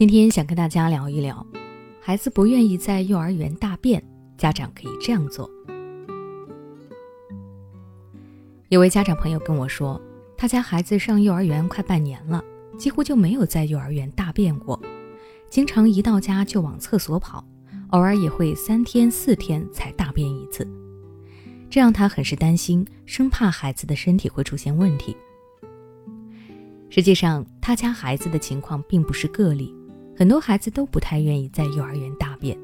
今天想跟大家聊一聊，孩子不愿意在幼儿园大便，家长可以这样做。有位家长朋友跟我说，他家孩子上幼儿园快半年了，几乎就没有在幼儿园大便过，经常一到家就往厕所跑，偶尔也会三天四天才大便一次，这让他很是担心，生怕孩子的身体会出现问题。实际上，他家孩子的情况并不是个例。很多孩子都不太愿意在幼儿园大便，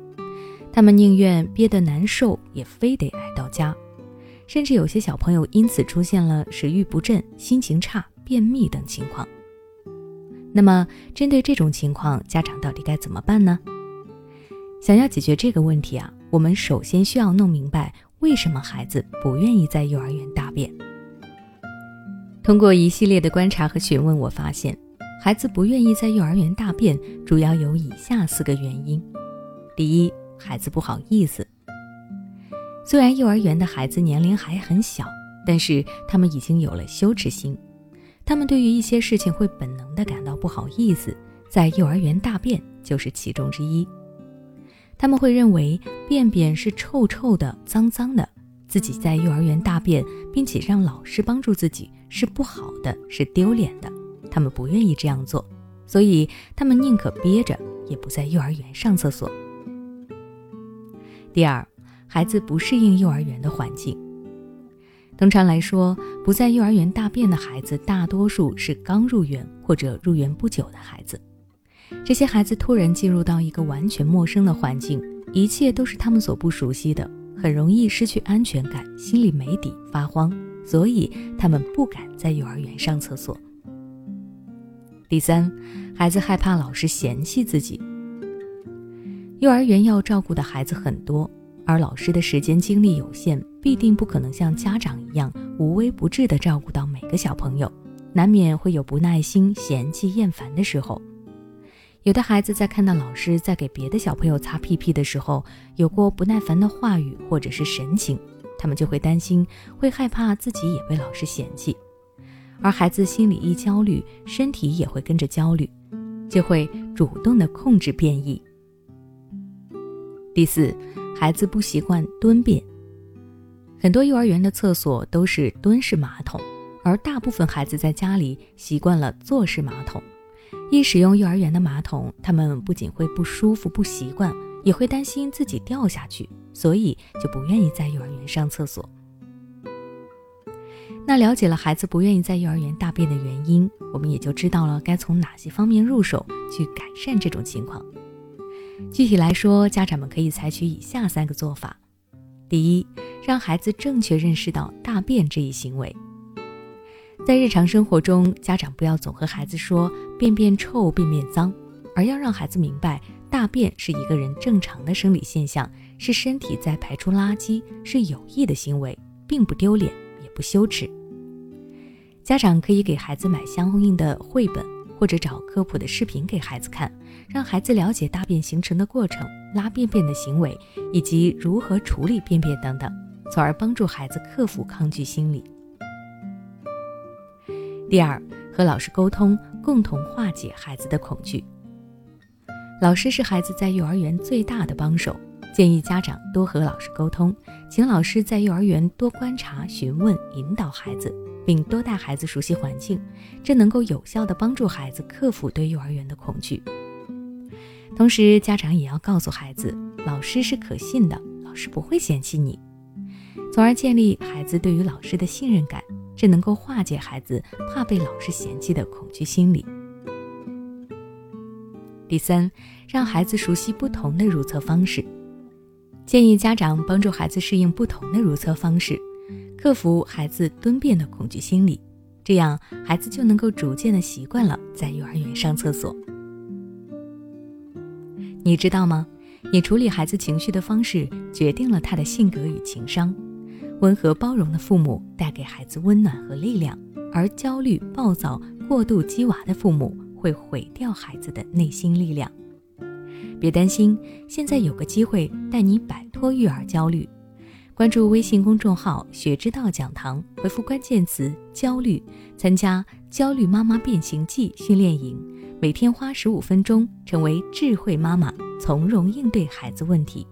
他们宁愿憋得难受，也非得挨到家。甚至有些小朋友因此出现了食欲不振、心情差、便秘等情况。那么，针对这种情况，家长到底该怎么办呢？想要解决这个问题啊，我们首先需要弄明白为什么孩子不愿意在幼儿园大便。通过一系列的观察和询问，我发现。孩子不愿意在幼儿园大便，主要有以下四个原因：第一，孩子不好意思。虽然幼儿园的孩子年龄还很小，但是他们已经有了羞耻心，他们对于一些事情会本能的感到不好意思，在幼儿园大便就是其中之一。他们会认为便便是臭臭的、脏脏的，自己在幼儿园大便，并且让老师帮助自己是不好的，是丢脸的。他们不愿意这样做，所以他们宁可憋着，也不在幼儿园上厕所。第二，孩子不适应幼儿园的环境。通常来说，不在幼儿园大便的孩子，大多数是刚入园或者入园不久的孩子。这些孩子突然进入到一个完全陌生的环境，一切都是他们所不熟悉的，很容易失去安全感，心里没底，发慌，所以他们不敢在幼儿园上厕所。第三，孩子害怕老师嫌弃自己。幼儿园要照顾的孩子很多，而老师的时间精力有限，必定不可能像家长一样无微不至地照顾到每个小朋友，难免会有不耐心、嫌弃、厌烦的时候。有的孩子在看到老师在给别的小朋友擦屁屁的时候，有过不耐烦的话语或者是神情，他们就会担心，会害怕自己也被老师嫌弃。而孩子心里一焦虑，身体也会跟着焦虑，就会主动的控制变异。第四，孩子不习惯蹲便。很多幼儿园的厕所都是蹲式马桶，而大部分孩子在家里习惯了坐式马桶。一使用幼儿园的马桶，他们不仅会不舒服、不习惯，也会担心自己掉下去，所以就不愿意在幼儿园上厕所。那了解了孩子不愿意在幼儿园大便的原因，我们也就知道了该从哪些方面入手去改善这种情况。具体来说，家长们可以采取以下三个做法：第一，让孩子正确认识到大便这一行为。在日常生活中，家长不要总和孩子说“便便臭、便便脏”，而要让孩子明白，大便是一个人正常的生理现象，是身体在排出垃圾，是有益的行为，并不丢脸。不羞耻。家长可以给孩子买相应的绘本，或者找科普的视频给孩子看，让孩子了解大便形成的过程、拉便便的行为以及如何处理便便等等，从而帮助孩子克服抗拒心理。第二，和老师沟通，共同化解孩子的恐惧。老师是孩子在幼儿园最大的帮手。建议家长多和老师沟通，请老师在幼儿园多观察、询问、引导孩子，并多带孩子熟悉环境，这能够有效的帮助孩子克服对幼儿园的恐惧。同时，家长也要告诉孩子，老师是可信的，老师不会嫌弃你，从而建立孩子对于老师的信任感，这能够化解孩子怕被老师嫌弃的恐惧心理。第三，让孩子熟悉不同的如厕方式。建议家长帮助孩子适应不同的如厕方式，克服孩子蹲便的恐惧心理，这样孩子就能够逐渐的习惯了在幼儿园上厕所。你知道吗？你处理孩子情绪的方式决定了他的性格与情商。温和包容的父母带给孩子温暖和力量，而焦虑、暴躁、过度激娃的父母会毁掉孩子的内心力量。别担心，现在有个机会带你摆脱育儿焦虑。关注微信公众号“学之道讲堂”，回复关键词“焦虑”，参加“焦虑妈妈变形记”训练营，每天花十五分钟，成为智慧妈妈，从容应对孩子问题。